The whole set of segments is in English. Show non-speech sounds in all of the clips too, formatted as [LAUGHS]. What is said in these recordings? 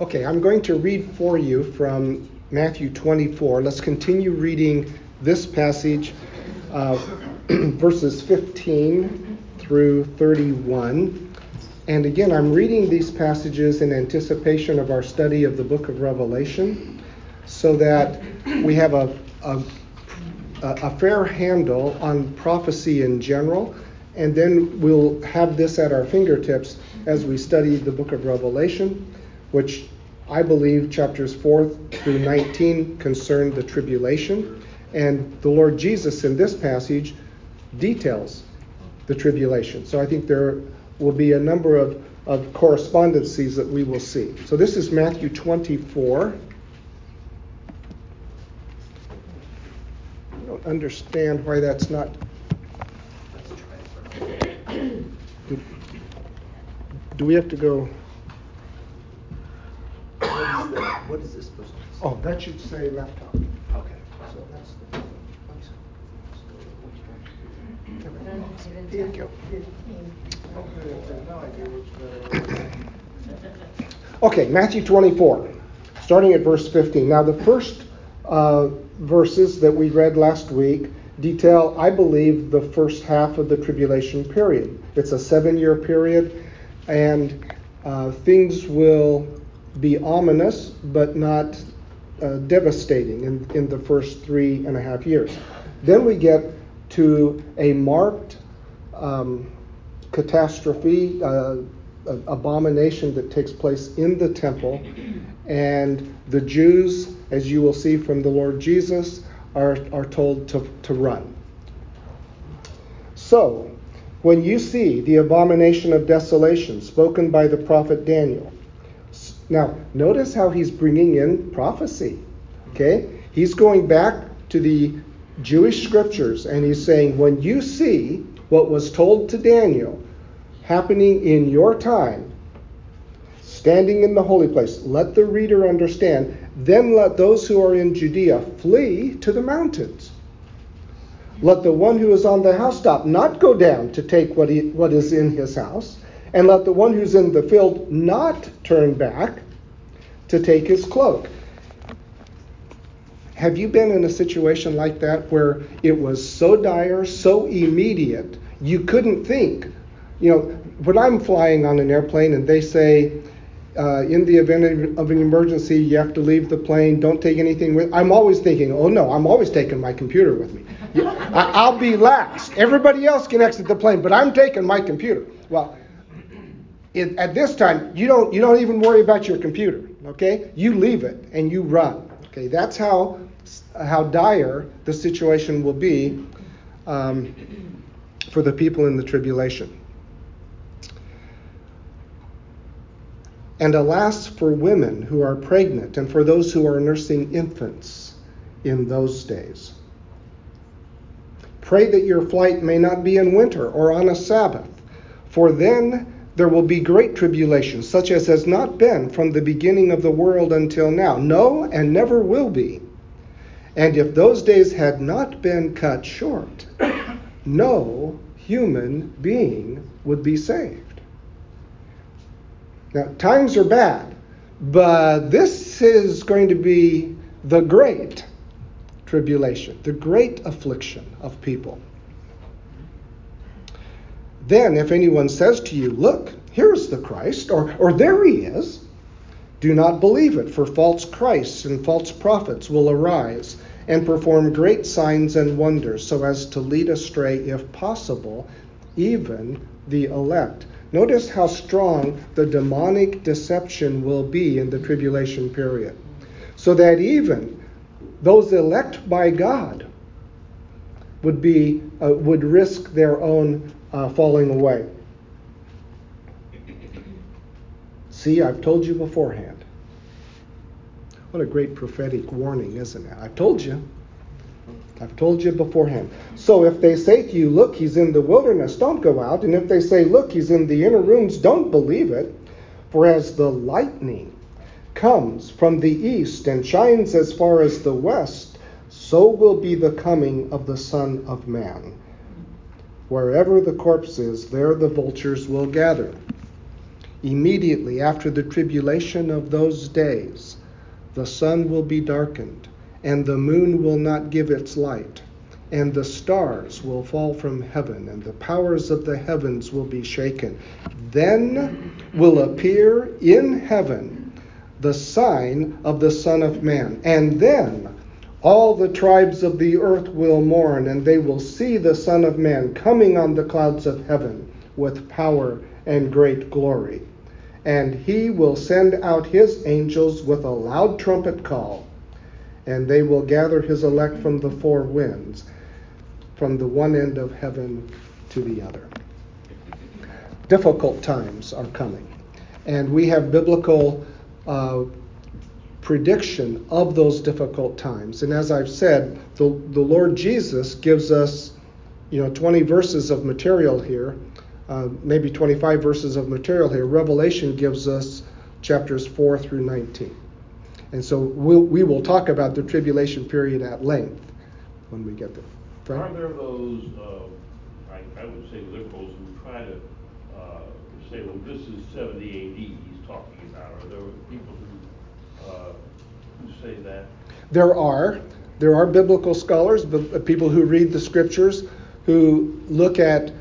Okay, I'm going to read for you from Matthew 24. Let's continue reading this passage, uh, [CLEARS THROAT] verses 15 through 31. And again, I'm reading these passages in anticipation of our study of the book of Revelation so that we have a, a, a fair handle on prophecy in general. And then we'll have this at our fingertips as we study the book of Revelation, which I believe chapters 4 through 19 concern the tribulation. And the Lord Jesus in this passage details the tribulation. So I think there will be a number of, of correspondencies that we will see. So this is Matthew 24. I don't understand why that's not do we have to go? What is, the, what is this supposed to say? Oh, that should say laptop. Okay. So that's the. Here you go. Okay, Matthew 24, starting at verse 15. Now, the first uh, verses that we read last week detail, I believe, the first half of the tribulation period. It's a seven year period, and uh, things will be ominous but not uh, devastating in, in the first three and a half years. Then we get to a marked um, catastrophe, uh, abomination that takes place in the temple, and the Jews, as you will see from the Lord Jesus, are, are told to, to run. So, when you see the abomination of desolation spoken by the prophet Daniel, now notice how he's bringing in prophecy. Okay? He's going back to the Jewish scriptures and he's saying, when you see what was told to Daniel happening in your time, standing in the holy place, let the reader understand then let those who are in Judea flee to the mountains. Let the one who is on the housetop not go down to take what, he, what is in his house, and let the one who's in the field not turn back to take his cloak. Have you been in a situation like that where it was so dire, so immediate, you couldn't think? You know, when I'm flying on an airplane and they say, uh, in the event of an emergency, you have to leave the plane. Don't take anything with. I'm always thinking, oh no, I'm always taking my computer with me. I'll be last. Everybody else can exit the plane, but I'm taking my computer. Well, it, at this time, you don't you don't even worry about your computer. Okay, you leave it and you run. Okay, that's how how dire the situation will be um, for the people in the tribulation. And alas for women who are pregnant and for those who are nursing infants in those days. Pray that your flight may not be in winter or on a Sabbath, for then there will be great tribulation, such as has not been from the beginning of the world until now. No, and never will be. And if those days had not been cut short, [COUGHS] no human being would be saved. Now, times are bad, but this is going to be the great tribulation, the great affliction of people. Then, if anyone says to you, Look, here's the Christ, or, or there he is, do not believe it, for false Christs and false prophets will arise and perform great signs and wonders, so as to lead astray, if possible, even the elect. Notice how strong the demonic deception will be in the tribulation period. So that even those elect by God would be uh, would risk their own uh, falling away. See, I've told you beforehand. What a great prophetic warning, isn't it? I've told you. I've told you beforehand. So if they say to you, Look, he's in the wilderness, don't go out. And if they say, Look, he's in the inner rooms, don't believe it. For as the lightning comes from the east and shines as far as the west, so will be the coming of the Son of Man. Wherever the corpse is, there the vultures will gather. Immediately after the tribulation of those days, the sun will be darkened, and the moon will not give its light, and the stars will fall from heaven, and the powers of the heavens will be shaken. Then will appear in heaven the sign of the Son of Man, and then all the tribes of the earth will mourn, and they will see the Son of Man coming on the clouds of heaven with power and great glory. And he will send out his angels with a loud trumpet call, and they will gather his elect from the four winds, from the one end of heaven to the other. Difficult times are coming, and we have biblical uh, prediction of those difficult times. And as I've said, the, the Lord Jesus gives us, you know, 20 verses of material here, uh, maybe 25 verses of material here. Revelation gives us chapters 4 through 19. And so we'll, we will talk about the tribulation period at length when we get there. Frank? Are there those, uh, I, I, would say liberals, who try to uh, say, well, this is 70 AD he's talking about? Are there people uh, who say that? There are. There are biblical scholars, uh, people who read the scriptures, who look at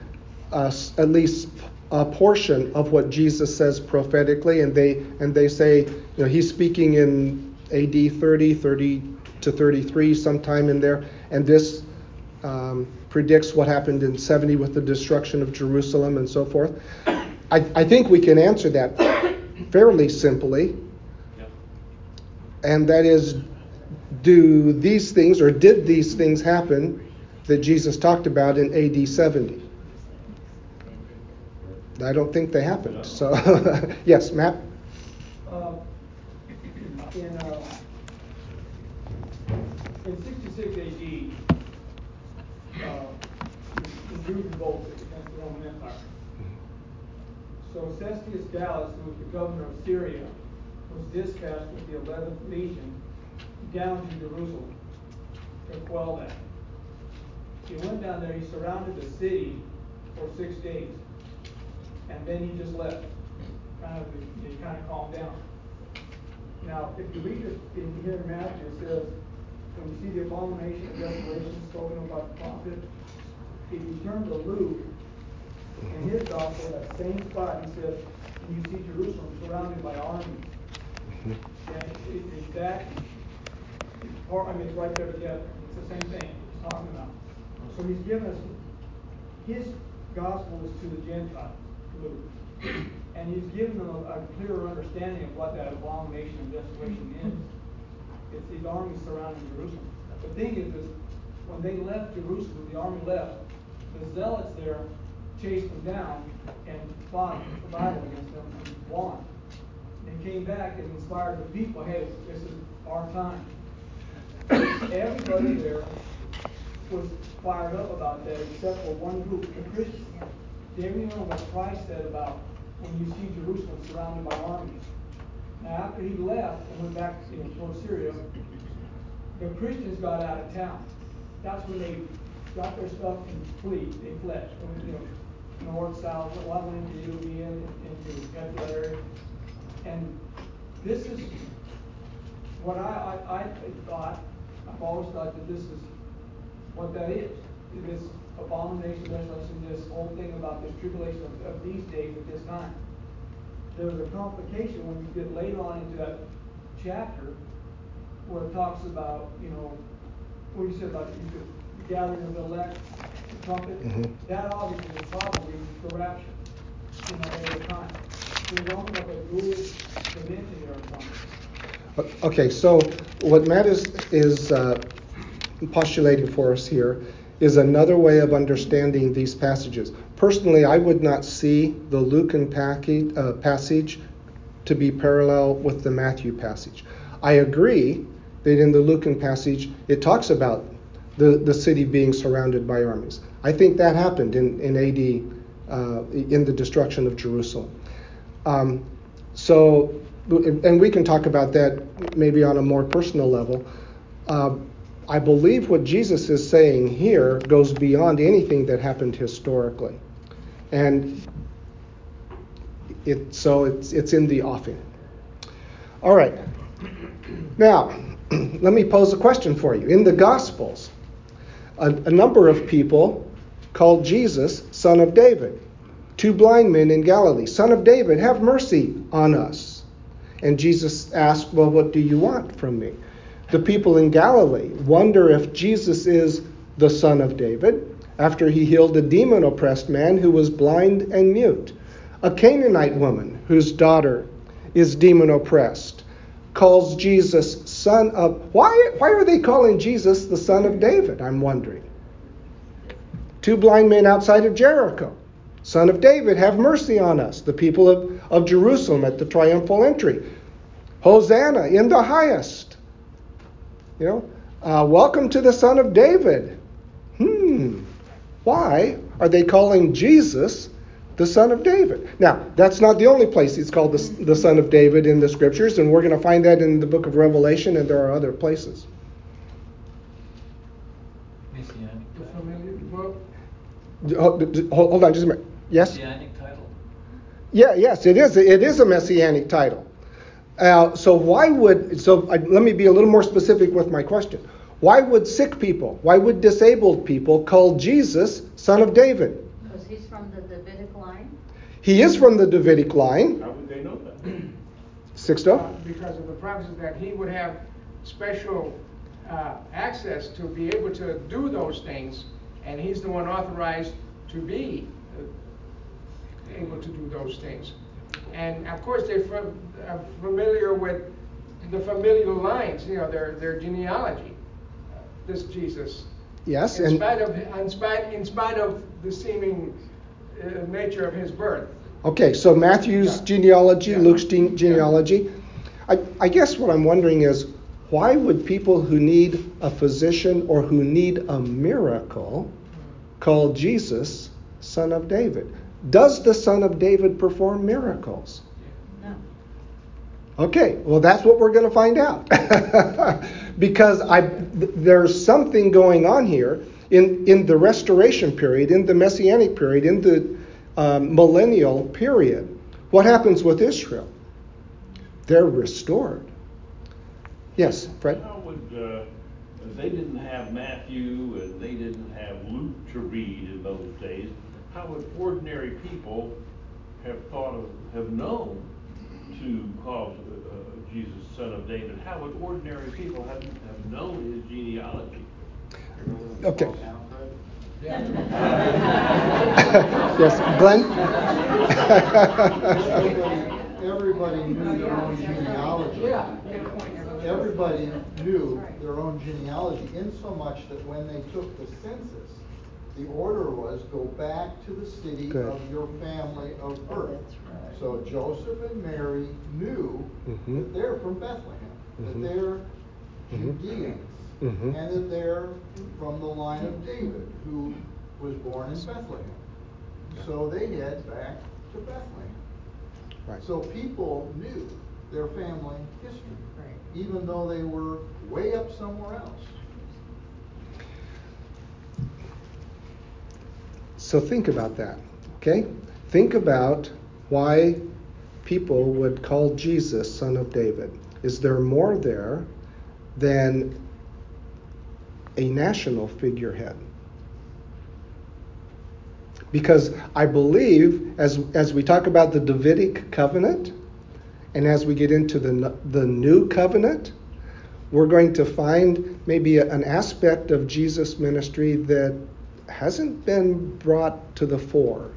uh, at least a portion of what Jesus says prophetically, and they and they say, you know, he's speaking in A.D. 30, 30 to 33, sometime in there, and this um, predicts what happened in 70 with the destruction of Jerusalem and so forth. I, I think we can answer that fairly simply and that is do these things or did these things happen that Jesus talked about in AD 70? I don't think they happened. So, [LAUGHS] yes, Matt? Uh, in, uh, in 66 AD, uh, the Jews revolted against the Roman Empire. So Cestius Gallus, who was the governor of Syria, was dispatched with the 11th Legion down to Jerusalem to quell that. He went down there, he surrounded the city for six days, and then he just left. Kind of, he kind of calmed down. Now, if you read it in here in Matthew, it says, when you see the abomination of desolation spoken about the prophet, if you turn to Luke, in his gospel, that same spot, he says, and you see Jerusalem surrounded by armies. And it's that, or, I mean, it's right there together. It's the same thing he's talking about. So he's given us, his gospel is to the Gentiles, Luke. And he's given them a, a clearer understanding of what that abomination of desolation is. It's these armies surrounding Jerusalem. The thing is, is when they left Jerusalem, the army left, the zealots there chased them down and fought the Bible against them and won and came back and inspired the people, hey, this is our time. Everybody there was fired up about that except for one group, the Christians. They remember what Christ said about when you see Jerusalem surrounded by armies. Now, after he left and went back you know, towards Syria, the Christians got out of town. That's when they got their stuff and flee. They fled. You know, north, south, a lot went into Judean, into area. And this is what I, I, I thought, I've always thought that this is what that is. This abomination, desolation, this whole thing about this tribulation of, of these days at this time. There's a complication when you get later on into that chapter where it talks about, you know, what you said about you could, the gathering of the elect, the trumpet. Mm-hmm. That obviously is probably the rapture in that area of time. Okay, so what Matt is, is uh, postulating for us here is another way of understanding these passages. Personally, I would not see the Lucan package, uh, passage to be parallel with the Matthew passage. I agree that in the Lucan passage it talks about the, the city being surrounded by armies. I think that happened in, in AD uh, in the destruction of Jerusalem. Um, so, and we can talk about that maybe on a more personal level. Uh, I believe what Jesus is saying here goes beyond anything that happened historically. And it, so it's, it's in the offing. All right. Now, [CLEARS THROAT] let me pose a question for you. In the Gospels, a, a number of people called Jesus Son of David. Two blind men in Galilee, Son of David, have mercy on us. And Jesus asked, Well, what do you want from me? The people in Galilee wonder if Jesus is the Son of David after he healed a demon oppressed man who was blind and mute. A Canaanite woman whose daughter is demon oppressed calls Jesus son of why why are they calling Jesus the son of David I'm wondering two blind men outside of Jericho son of David have mercy on us the people of, of Jerusalem at the triumphal entry Hosanna in the highest you know uh, welcome to the son of David hmm why are they calling Jesus the son of David? Now, that's not the only place he's called the, the son of David in the scriptures, and we're going to find that in the book of Revelation, and there are other places. Hold on just a minute. Yes? Messianic title? Yeah, yes, it is. It is a messianic title. Uh, so why would so I, let me be a little more specific with my question. Why would sick people, why would disabled people call Jesus son of David? Because he's from the Davidic line? He is from the Davidic line. How would they know that? [CLEARS THROAT] Sixto? Uh, Because of the promises that he would have special uh, access to be able to do those things, and he's the one authorized to be uh, able to do those things. And of course, they're are familiar with the familial lines, you know, their, their genealogy, uh, this Jesus. Yes, In and spite of, in spite, in spite of the seeming uh, nature of his birth. okay, so Matthew's Yeah. genealogy, Yeah. Luke's gene- genealogy. I, I guess what I'm wondering is why would people who need a physician or who need a miracle call Jesus son of David? Does the son of David perform miracles? No. Okay, well, that's what we're going to find out. [LAUGHS] because I, th- there's something going on here in, in the restoration period, in the messianic period, in the um, millennial period. What happens with Israel? They're restored. Yes, Fred? How would, uh, they didn't have Matthew and they didn't have Luke to read in those days. How would ordinary people have thought of, have known to call uh, Jesus son of David? How would ordinary people have, have known his genealogy? Okay. [LAUGHS] yes, Glenn? [LAUGHS] Everybody knew their own genealogy. Everybody knew their own genealogy, in so much that when they took the census, the order was go back to the city Good. of your family of birth. That's right. So Joseph and Mary knew Mhm. that they're from Bethlehem, Mhm. that they're Mhm. Judeans, Mhm. and that they're from the line of David, who was born in Bethlehem. So they head back to Bethlehem. Right. So people knew their family history, even though they were way up somewhere else. So think about that, okay? Think about why people would call Jesus son of David. Is there more there than a national figurehead? Because I believe, as, as we talk about the Davidic covenant, and as we get into the, the new covenant, we're going to find maybe an aspect of Jesus' ministry that hasn't been brought to the fore.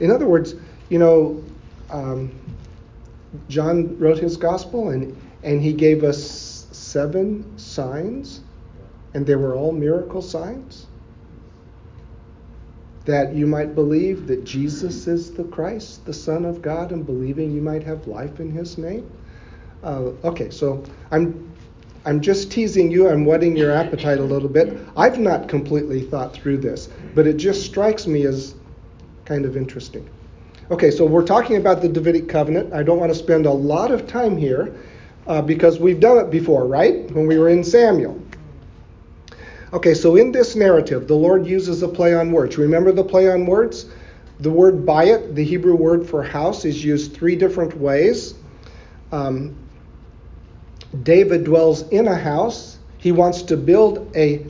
In other words, you know, um, John wrote his gospel and, and he gave us seven signs, and they were all miracle signs. That you might believe that Jesus is the Christ, the Son of God, and believing you might have life in his name. Uh, okay, so I'm I'm just teasing you. I'm whetting your appetite a little bit. I've not completely thought through this, but it just strikes me as kind of interesting. Okay, so we're talking about the Davidic covenant. I don't want to spend a lot of time here uh, because we've done it before, right? When we were in Samuel. Okay, so in this narrative, the Lord uses a play on words. Remember the play on words? the word bayit, the Hebrew word for house, is used three different ways. Um, David dwells in a house. He wants to build a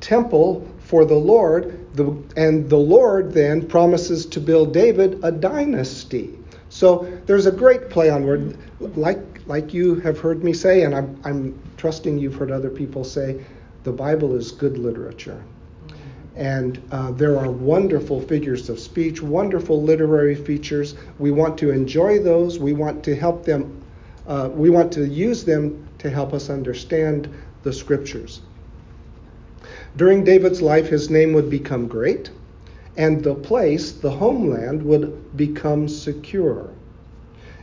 temple for the Lord, the, and the Lord then promises to build David a dynasty. So there's a great play on word, like like you have heard me say, and I'm, I'm trusting you've heard other people say, the Bible is good literature. And uh, there are wonderful figures of speech, wonderful literary features. We want to enjoy those. We want to help them. Uh, we want to use them to help us understand the scriptures. During David's life, his name would become great, and the place, the homeland, would become secure.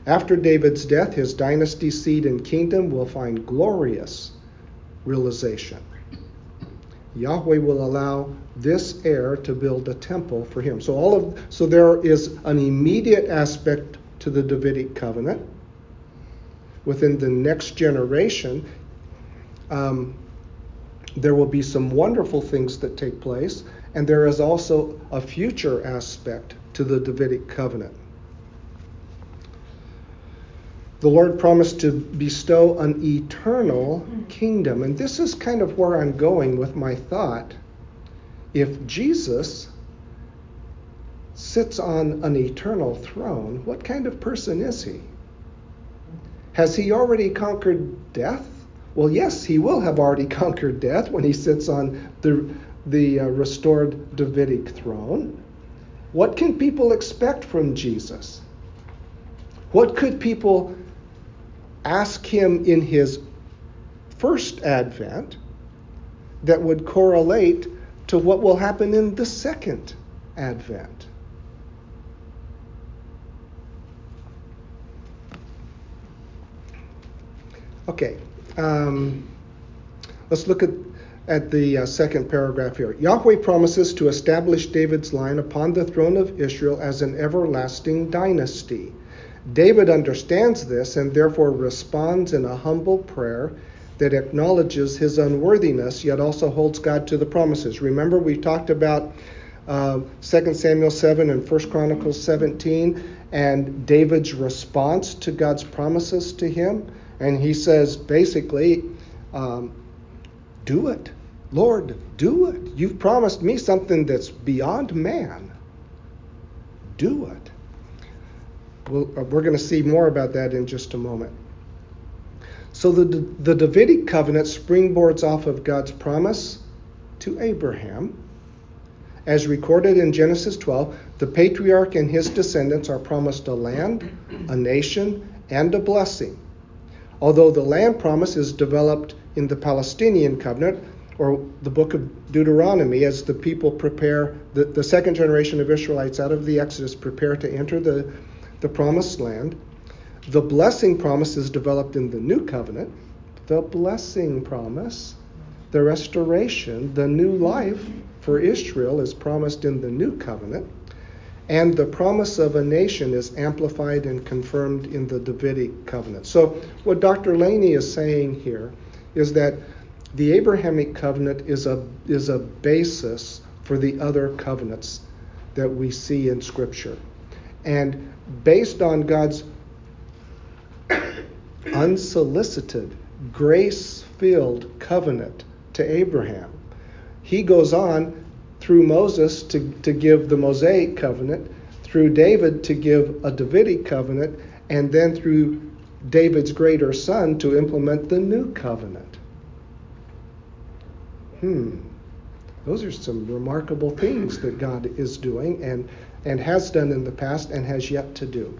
After David's death, his dynasty, seed, and kingdom will find glorious realization. Yahweh will allow this heir to build a temple for him. So all of so there is an immediate aspect to the Davidic covenant. Within the next generation, um, there will be some wonderful things that take place, and there is also a future aspect to the Davidic covenant. The Lord promised to bestow an eternal kingdom, and this is kind of where I'm going with my thought. If Jesus sits on an eternal throne, what kind of person is he? Has he already conquered death? Well, yes, he will have already [LAUGHS] conquered death when he sits on the, the uh, restored Davidic throne. What can people expect from Jesus? What could people ask him in his first advent that would correlate to what will happen in the second advent? Okay, um, let's look at, at the uh, second paragraph here. Yahweh promises to establish David's line upon the throne of Israel as an everlasting dynasty. David understands this and therefore responds in a humble prayer that acknowledges his unworthiness, yet also holds God to the promises. Remember, we talked about uh, 2 Samuel 7 and 1 Chronicles 17 and David's response to God's promises to him. And he says basically, um, do it. Lord, do it. You've promised me something that's beyond man. Do it. We'll, uh, we're going to see more about that in just a moment. So the, the Davidic covenant springboards off of God's promise to Abraham. As recorded in Genesis 12, the patriarch and his descendants are promised a land, a nation, and a blessing. Although the land promise is developed in the Palestinian covenant, or the book of Deuteronomy, as the people prepare, the, the second generation of Israelites out of the Exodus prepare to enter the, the promised land. The blessing promise is developed in the new covenant. The blessing promise, the restoration, the new life for Israel is promised in the new covenant. And the promise of a nation is amplified and confirmed in the Davidic covenant. So, what Dr. Laney is saying here is that the Abrahamic covenant is a, is a basis for the other covenants that we see in Scripture. And based on God's [COUGHS] unsolicited, grace filled covenant to Abraham, he goes on through Moses to, to give the Mosaic covenant, through David to give a Davidic covenant, and then through David's greater son to implement the new covenant. Hmm. Those are some remarkable things that God is doing and, and has done in the past and has yet to do.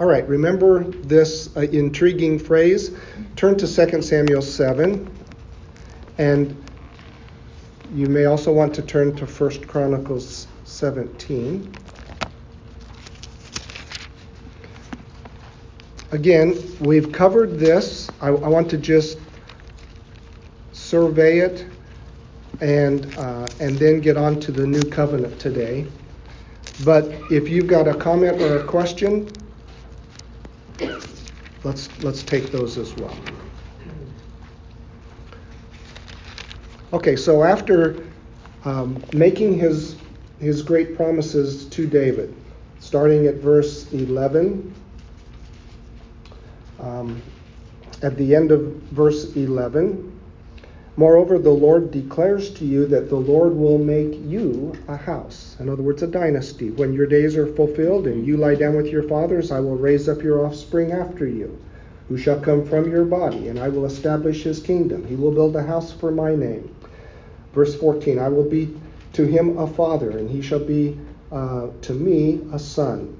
All right, remember this uh, intriguing phrase? Turn to 2 Samuel 7 and you may also want to turn to 1 Chronicles 17. Again, we've covered this. I, I want to just survey it and, uh, and then get on to the new covenant today. But if you've got a comment or a question, let's, let's take those as well. Okay, so after um, making his, his great promises to David, starting at verse 11. Um, at the end of verse 11, Moreover, the Lord declares to you that the Lord will make you a house. In other words, a dynasty. When your days are fulfilled and you lie down with your fathers, I will raise up your offspring after you, who shall come from your body, and I will establish his kingdom. He will build a house for my name. Verse 14 I will be to him a father, and he shall be uh, to me a son.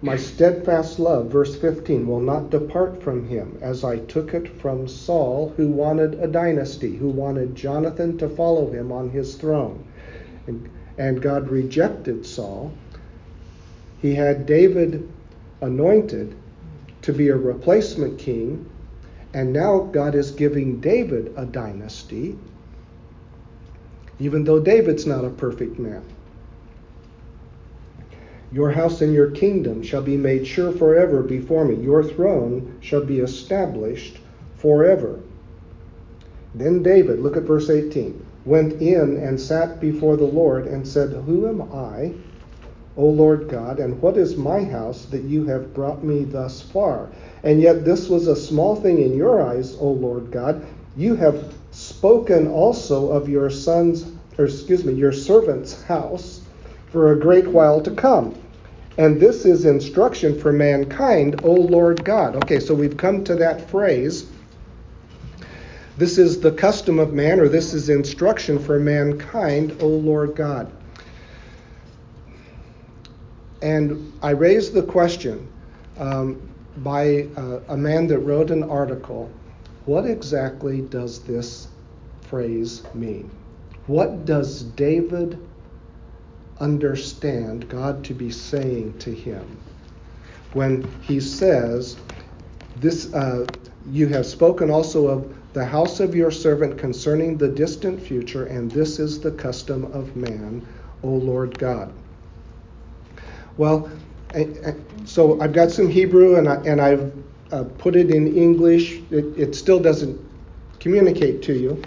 My steadfast love, verse 15, will not depart from him, as I took it from Saul, who wanted a dynasty, who wanted Jonathan to follow him on his throne. And, and God rejected Saul. He had David anointed to be a replacement king, and now God is giving David a dynasty, even though David's not a perfect man. Your house and your kingdom shall be made sure forever before me. Your throne shall be established forever. Then David, look at verse 18, went in and sat before the Lord and said, Who am I, O Lord God, and what is my house that you have brought me thus far? And yet this was a small thing in your eyes, O Lord God. You have spoken also of your son's, or excuse me, your servant's house for a great while to come. And this is instruction for mankind, O Lord God. Okay, so we've come to that phrase. This is the custom of man, or this is instruction for mankind, O Lord God. And I raised the question um, by uh, a man that wrote an article what exactly does this phrase mean? What does David understand God to be saying to him when he says, "This uh, you have spoken also of the house of your servant concerning the distant future, and this is the custom of man, O Lord God." Well, so I've got some Hebrew, and I, and I've uh, put it in English. It, it still doesn't communicate to you,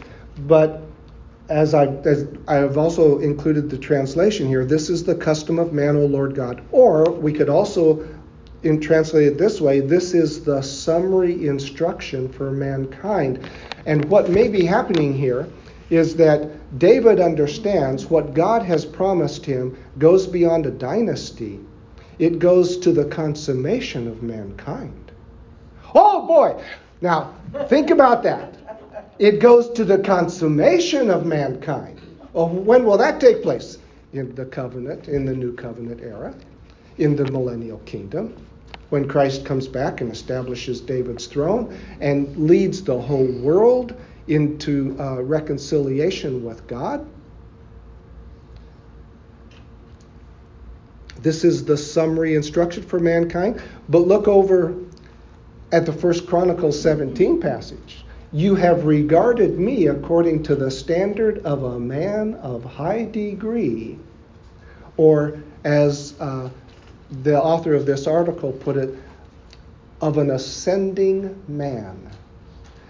but as I as I have also included the translation here, this is the custom of man, O Lord God. Or we could also in translate it this way, this is the summary instruction for mankind. And what may be happening here is that David understands what God has promised him goes beyond a dynasty. It goes to the consummation of mankind. Oh boy! Now, think about that. It goes to the consummation of mankind. Oh, when will that take place? In the covenant, in the new covenant era, in the millennial kingdom, when Christ comes back and establishes David's throne and leads the whole world into uh, reconciliation with God. This is the summary instruction for mankind. But look over at the First Chronicles 17 passage. You have regarded me according to the standard of a man of high degree, or as uh, the author of this article put it, of an ascending man.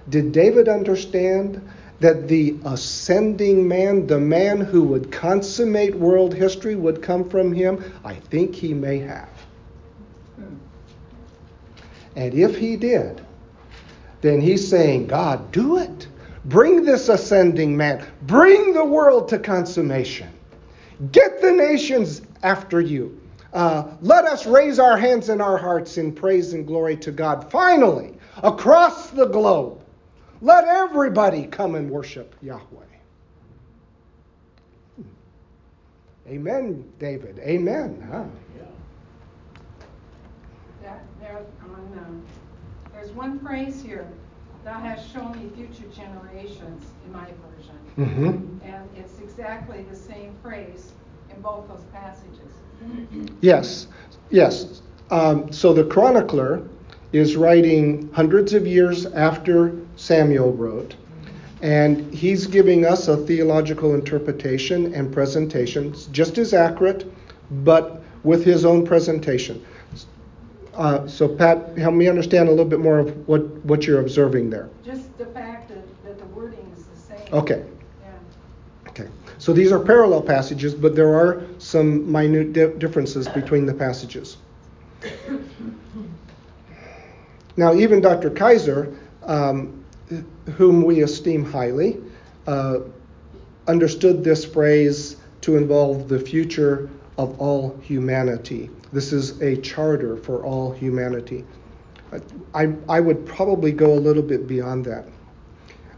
Did David understand that the ascending man, the man who would consummate world history, would come from him? I think he may have. And if he did, then he's saying, God, do it. Bring this ascending man. Bring the world to consummation. Get the nations after you. Uh, let us raise our hands and our hearts in praise and glory to God. Finally, across the globe, let everybody come and worship Yahweh. Hmm. Amen, David. Amen. Huh? That, there, on, um, there's one phrase here, thou hast shown me future generations in my version. Mm-hmm. And it's exactly the same phrase in both those passages. Yes, yes. Um, so the chronicler is writing hundreds of years after Samuel wrote, and he's giving us a theological interpretation and presentation, just as accurate, but with his own presentation. Uh, so, Pat, help me understand a little bit more of what, what you're observing there. Just the fact that, that the wording is the same. Okay. Yeah. Okay. So these are parallel passages, but there are some minute di- differences between the passages. Now, even Dr. Kaiser, um, whom we esteem highly, uh, understood this phrase to involve the future of all humanity. This is a charter for all humanity. I, I would probably go a little bit beyond that.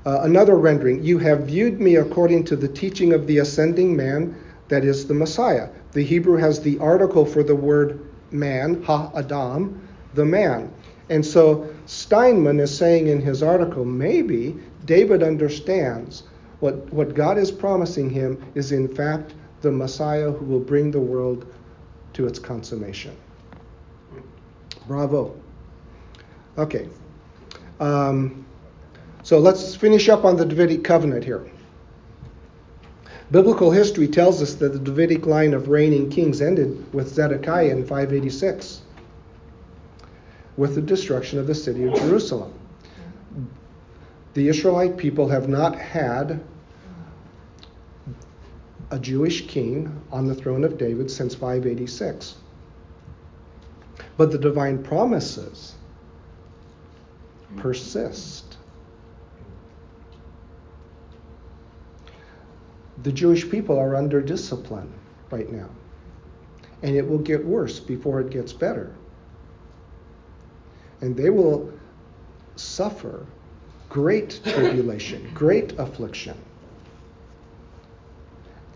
Uh, another rendering, you have viewed me according to the teaching of the ascending man, that is the Messiah. The Hebrew has the article for the word man, ha Adam, the man. And so Steinman is saying in his article, maybe David understands what, what God is promising him is in fact the Messiah who will bring the world to its consummation. Bravo. Okay. Um, so let's finish up on the Davidic covenant here. Biblical history tells us that the Davidic line of reigning kings ended with Zedekiah in 586 with the destruction of the city of Jerusalem. The Israelite people have not had a Jewish king on the throne of David since 586. But the divine promises persist. The Jewish people are under discipline right now, and it will get worse before it gets better. And they will suffer great tribulation, great affliction.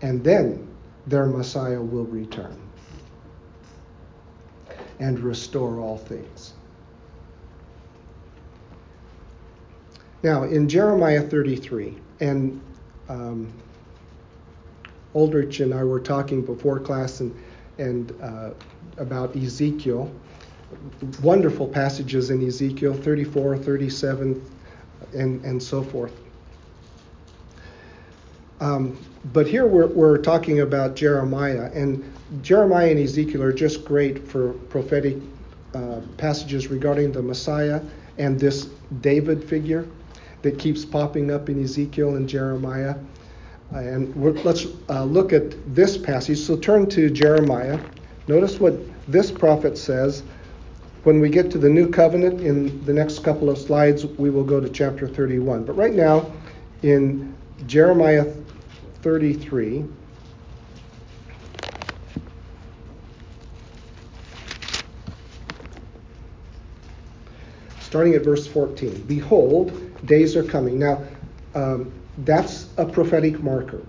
And then their Messiah will return and restore all things. Now, in Jeremiah 33, and um, Aldrich and I were talking before class and, and uh, about Ezekiel. Wonderful passages in Ezekiel 34, 37, and, and so forth. Um, but here we're, we're talking about Jeremiah, and Jeremiah and Ezekiel are just great for prophetic uh, passages regarding the Messiah and this David figure that keeps popping up in Ezekiel and Jeremiah. And let's uh, look at this passage. So turn to Jeremiah. Notice what this prophet says. When we get to the new covenant in the next couple of slides, we will go to chapter 31. But right now, in Jeremiah 33, starting at verse 14 Behold, days are coming. Now, um, that's a prophetic marker.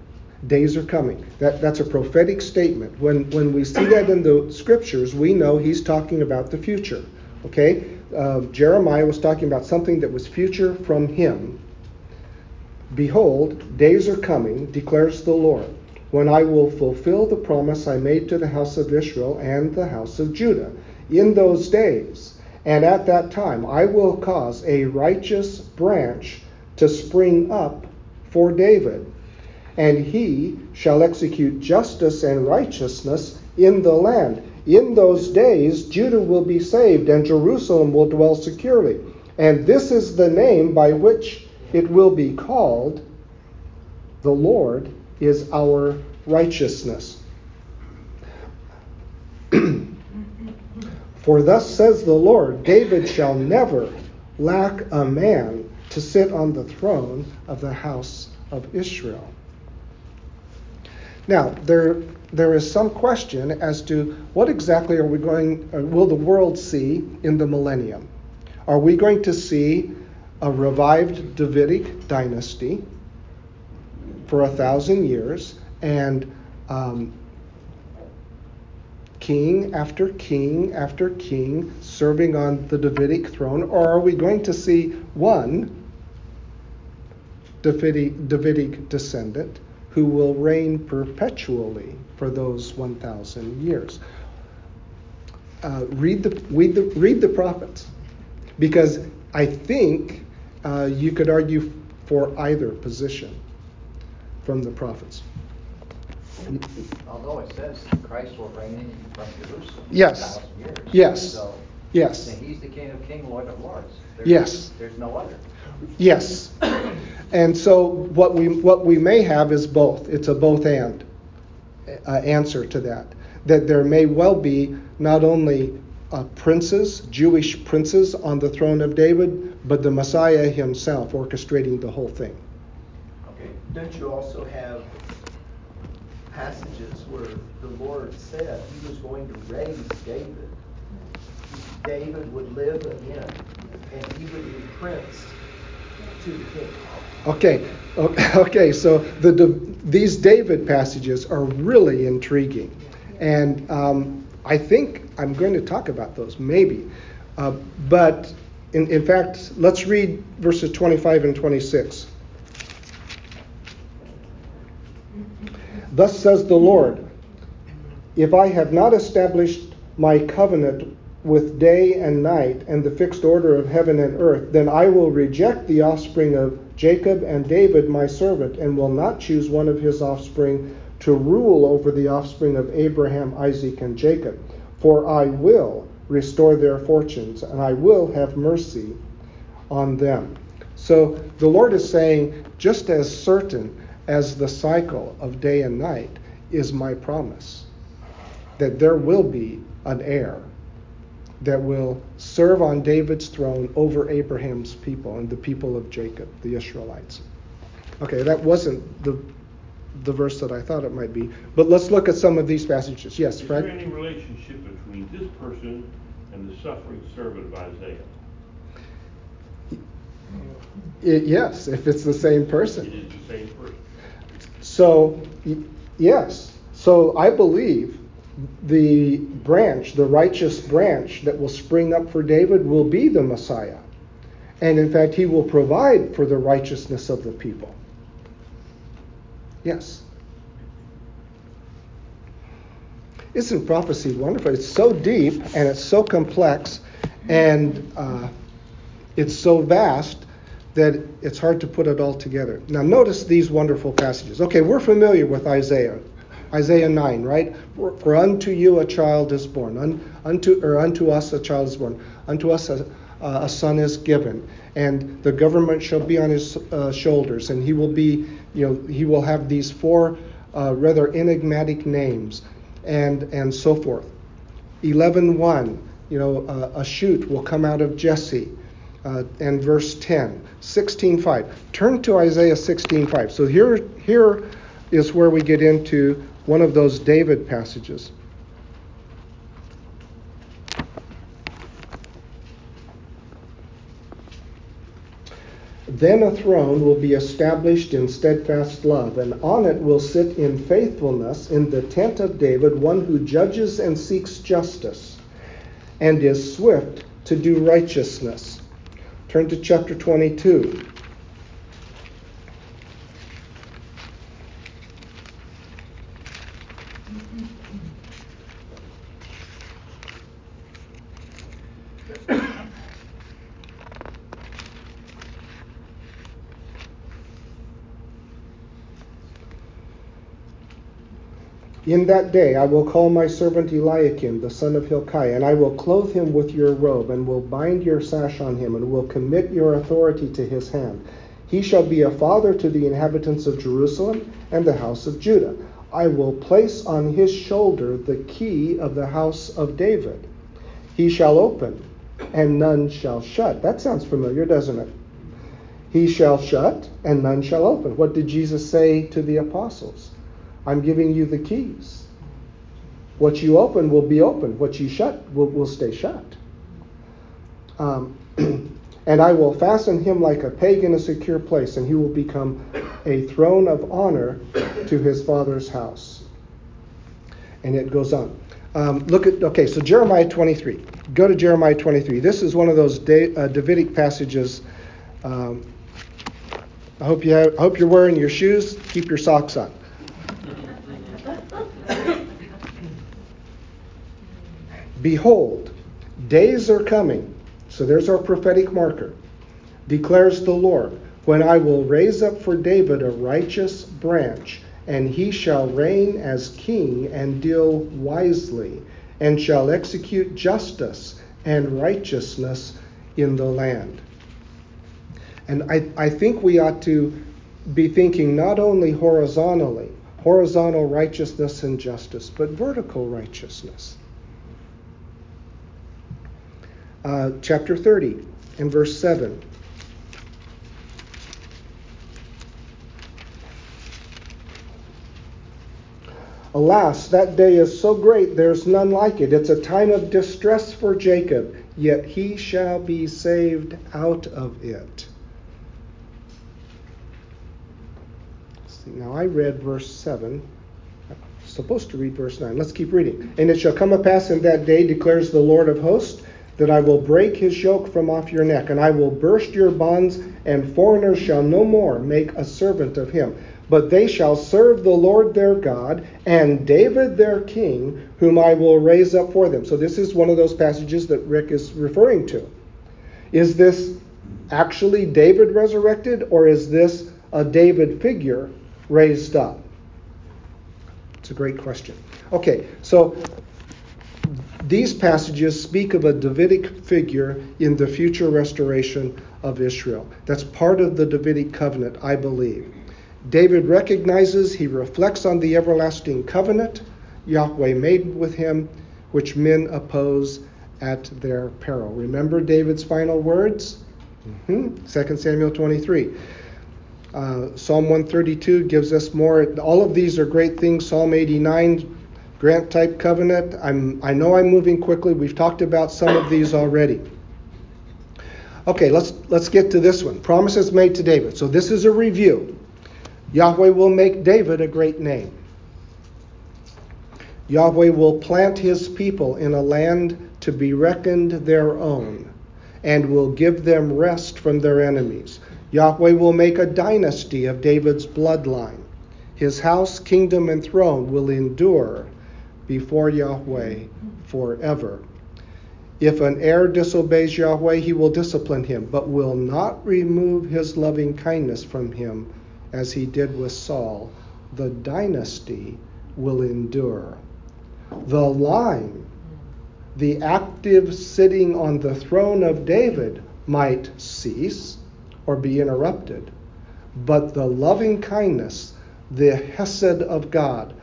Days are coming. That, that's a prophetic statement. When, when we see that in the scriptures, we know he's talking about the future. Okay? Uh, Jeremiah was talking about something that was future from him. Behold, days are coming, declares the Lord, when I will fulfill the promise I made to the house of Israel and the house of Judah. In those days, and at that time, I will cause a righteous branch to spring up for David, and he shall execute justice and righteousness in the land. In those days, Judah will be saved, and Jerusalem will dwell securely. And this is the name by which it will be called The Lord is our righteousness. [CLEARS THROAT] For thus says the Lord David shall never lack a man to sit on the throne of the house of Israel. Now, there, there is some question as to what exactly are we going, uh, will the world see in the millennium? Are we going to see a revived Davidic dynasty for a thousand years and um, king after king after king serving on the Davidic throne, or are we going to see one Davidic, Davidic descendant who will reign perpetually for those 1,000 years? Uh, read, the, read, the, read the prophets, because I think uh, you could argue for either position from the prophets. Although it says Christ will reign in from Jerusalem yes. years. Yes. So Yes. He's the King of Kings, Lord of Lords. There's, Yes. There's no other. Yes. And so what we what we may have is both. It's a both and uh, answer to that. That there may well be not only uh, princes, Jewish princes on the throne of David, but the Messiah himself orchestrating the whole thing. Okay, don't you also have passages where the Lord said he was going to raise David? David would live again, and he would be prince to the king. Okay, [LAUGHS] okay. So the, the these David passages are really intriguing, and um, I think I'm going to talk about those maybe. Uh, but in, in fact, let's read verses 25 and 26. Thus says the Lord If I have not established my covenant with day and night and the fixed order of heaven and earth, then I will reject the offspring of Jacob and David my servant, and will not choose one of his offspring to rule over the offspring of Abraham, Isaac, and Jacob. For I will restore their fortunes, and I will have mercy on them. So the Lord is saying, just as certain as the cycle of day and night is my promise, that there will be an heir that will serve on David's throne over Abraham's people and the people of Jacob, the Israelites. Okay, that wasn't the the verse that I thought it might be, but let's look at some of these passages. Yes, Is Fred. there any relationship between this person and the suffering servant of Isaiah? It- yes, if it's the same person. is the same person. So, yes. So I believe the branch, the righteous branch that will spring up for David will be the Messiah. And in fact, he will provide for the righteousness of the people. Yes. Isn't prophecy wonderful? It's so deep and it's so complex and uh, it's so vast that it's hard to put it all together. Now, notice these wonderful passages. Okay, we're familiar with Isaiah. Isaiah 9, right? For, for unto you a child is born, Un, unto, or unto us a child is born, unto us a, uh, a son is given, and the government shall be on his uh, shoulders, and he will be, you know, he will have these four uh, rather enigmatic names, and and so forth. 11:1, you know, uh, a shoot will come out of Jesse. Uh, and verse 10 16.5 turn to isaiah 16.5 so here here is where we get into one of those david passages Then a throne will be established in steadfast love, and on it will sit in faithfulness in the tent of David one who judges and seeks justice, and is swift to do righteousness. Turn to chapter 22. In that day I will call my servant Eliakim, the son of Hilkiah, and I will clothe him with your robe, and will bind your sash on him, and will commit your authority to his hand. He shall be a father to the inhabitants of Jerusalem and the house of Judah. I will place on his shoulder the key of the house of David. He shall open, and none shall shut. That sounds familiar, doesn't it? He shall shut, and none shall open. What did Jesus say to the apostles? I'm giving you the keys. What you open will be open. What you shut will, will stay shut. Um, [CLEARS THROAT] and I will fasten him like a peg in a secure place, and he will become a throne of honor to his father's house. And it goes on. Um, look at, okay, so Jeremiah 23. Go to Jeremiah 23. This is one of those da- uh, Davidic passages. Um, I hope you have, I hope you're wearing your shoes. Keep your socks on. Behold, days are coming. So there's our prophetic marker. Declares the Lord, when I will raise up for David a righteous branch, and he shall reign as king and deal wisely, and shall execute justice and righteousness in the land. And I, I think we ought to be thinking not only horizontally, horizontal righteousness and justice, but vertical righteousness. Uh, chapter 30 and verse 7. Alas, that day is so great, there's none like it. It's a time of distress for Jacob, yet he shall be saved out of it. See, now I read verse 7. I'm supposed to read verse 9. Let's keep reading. And it shall come to pass in that day, declares the Lord of hosts, that I will break his yoke from off your neck, and I will burst your bonds, and foreigners shall no more make a servant of him but they shall serve the Lord their God and David their king, whom I will raise up for them. So, this is one of those passages that Rick is referring to. Is this actually David resurrected, or is this a David figure raised up? It's a great question. Okay, so these passages speak of a Davidic figure in the future restoration of Israel. That's part of the Davidic covenant, I believe. David recognizes, he reflects on the everlasting covenant Yahweh made with him, which men oppose at their peril. Remember David's final words? Mm-hmm. 2 Samuel 23. Uh, Psalm 132 gives us more. All of these are great things. Psalm 89, grant type covenant. I'm, I know I'm moving quickly. We've talked about some of these already. Okay, let's let's get to this one. Promises made to David. So this is a review. Yahweh will make David a great name. Yahweh will plant his people in a land to be reckoned their own and will give them rest from their enemies. Yahweh will make a dynasty of David's bloodline. His house, kingdom, and throne will endure before Yahweh forever. If an heir disobeys Yahweh, he will discipline him, but will not remove his loving kindness from him as he did with Saul, the dynasty will endure. The line, the active sitting on the throne of David, might cease or be interrupted, but the loving kindness, the Hesed of God,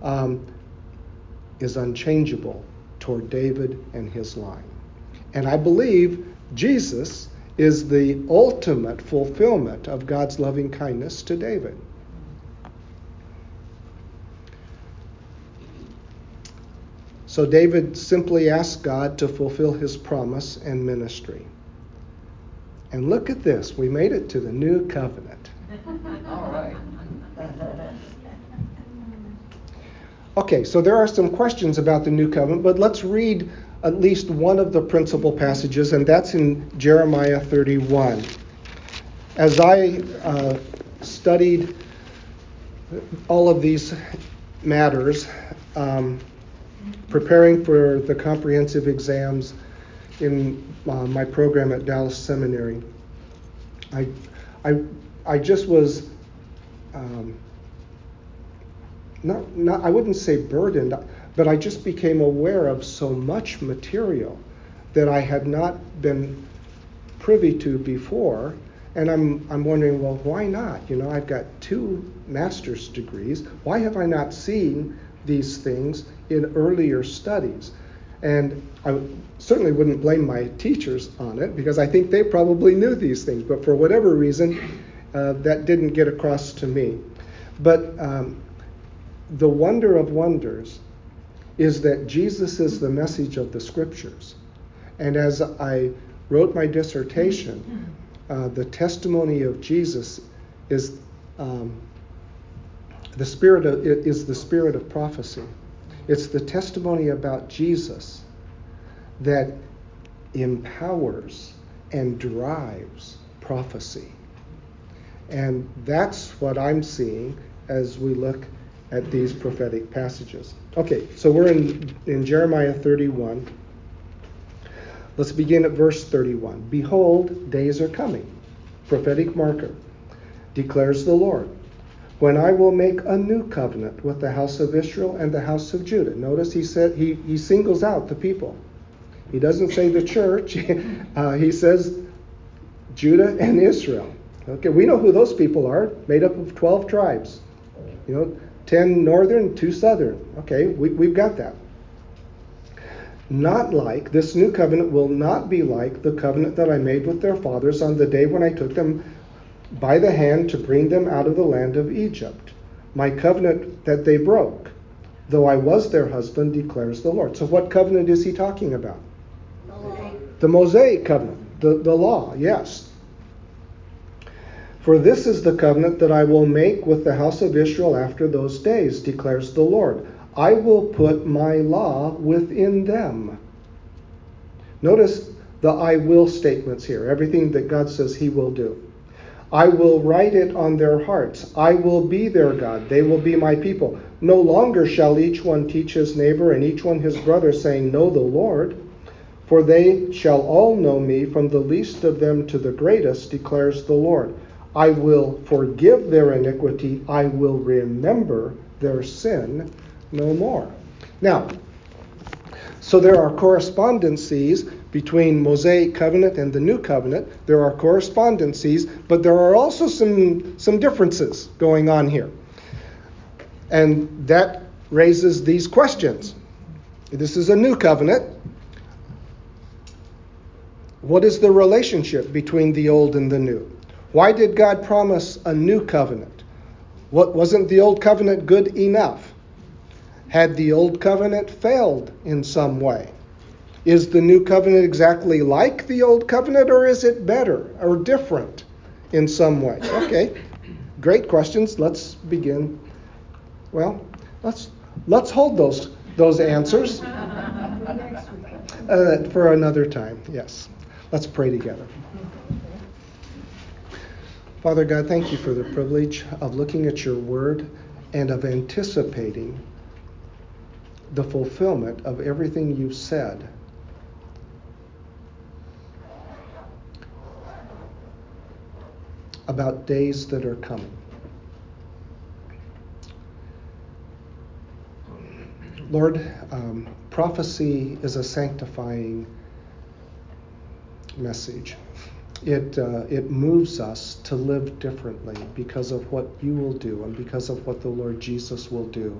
um, is unchangeable toward David and his line. And I believe Jesus is the ultimate fulfillment of God's loving kindness to David. So David simply asked God to fulfill his promise and ministry. And look at this, we made it to the new covenant. [LAUGHS] All right. [LAUGHS] okay, so there are some questions about the new covenant, but let's read at least one of the principal passages, and that's in Jeremiah 31. As I uh, studied all of these matters, um, preparing for the comprehensive exams in uh, my program at Dallas Seminary, I, I, I just was um, not, not, I wouldn't say burdened. But I just became aware of so much material that I had not been privy to before. And I'm, I'm wondering, well, why not? You know, I've got two master's degrees. Why have I not seen these things in earlier studies? And I certainly wouldn't blame my teachers on it because I think they probably knew these things. But for whatever reason, uh, that didn't get across to me. But um, the wonder of wonders is that Jesus is the message of the scriptures. And as I wrote my dissertation, uh, the testimony of Jesus is um, the spirit of, is the spirit of prophecy. It's the testimony about Jesus that empowers and drives prophecy. And that's what I'm seeing as we look at these prophetic passages. Okay, so we're in, in Jeremiah 31. Let's begin at verse 31. Behold, days are coming, prophetic marker, declares the Lord, when I will make a new covenant with the house of Israel and the house of Judah. Notice he said he, he singles out the people. He doesn't say the church. [LAUGHS] uh, he says Judah and Israel. Okay, we know who those people are, made up of 12 tribes. You know, 10 northern, 2 southern. Okay, we, we've got that. Not like, this new covenant will not be like the covenant that I made with their fathers on the day when I took them by the hand to bring them out of the land of Egypt. My covenant that they broke, though I was their husband, declares the Lord. So, what covenant is he talking about? The Mosaic covenant, the, the law, yes. For this is the covenant that I will make with the house of Israel after those days, declares the Lord. I will put my law within them. Notice the I will statements here, everything that God says He will do. I will write it on their hearts. I will be their God. They will be my people. No longer shall each one teach his neighbor and each one his brother, saying, Know the Lord. For they shall all know me, from the least of them to the greatest, declares the Lord. I will forgive their iniquity. I will remember their sin no more. Now, so there are correspondencies between Mosaic covenant and the New Covenant. There are correspondencies, but there are also some, some differences going on here. And that raises these questions. This is a new covenant. What is the relationship between the old and the new? Why did God promise a new covenant? What wasn't the old covenant good enough? Had the old covenant failed in some way? Is the new covenant exactly like the old covenant, or is it better or different in some way? Okay, great questions. Let's begin. Well, let's let's hold those those answers uh, for another time. Yes, let's pray together. Father God, thank you for the privilege of looking at your word and of anticipating the fulfillment of everything you've said. About days that are coming. Lord, um, prophecy is a sanctifying message. It, uh, it moves us to live differently because of what you will do and because of what the Lord Jesus will do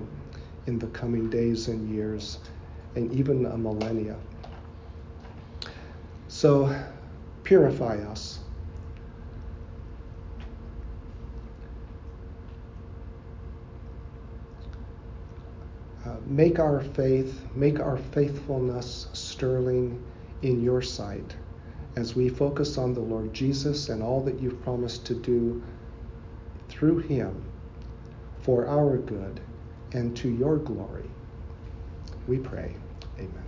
in the coming days and years and even a millennia. So purify us. Uh, make our faith, make our faithfulness sterling in your sight as we focus on the Lord Jesus and all that you've promised to do through him for our good and to your glory. We pray. Amen.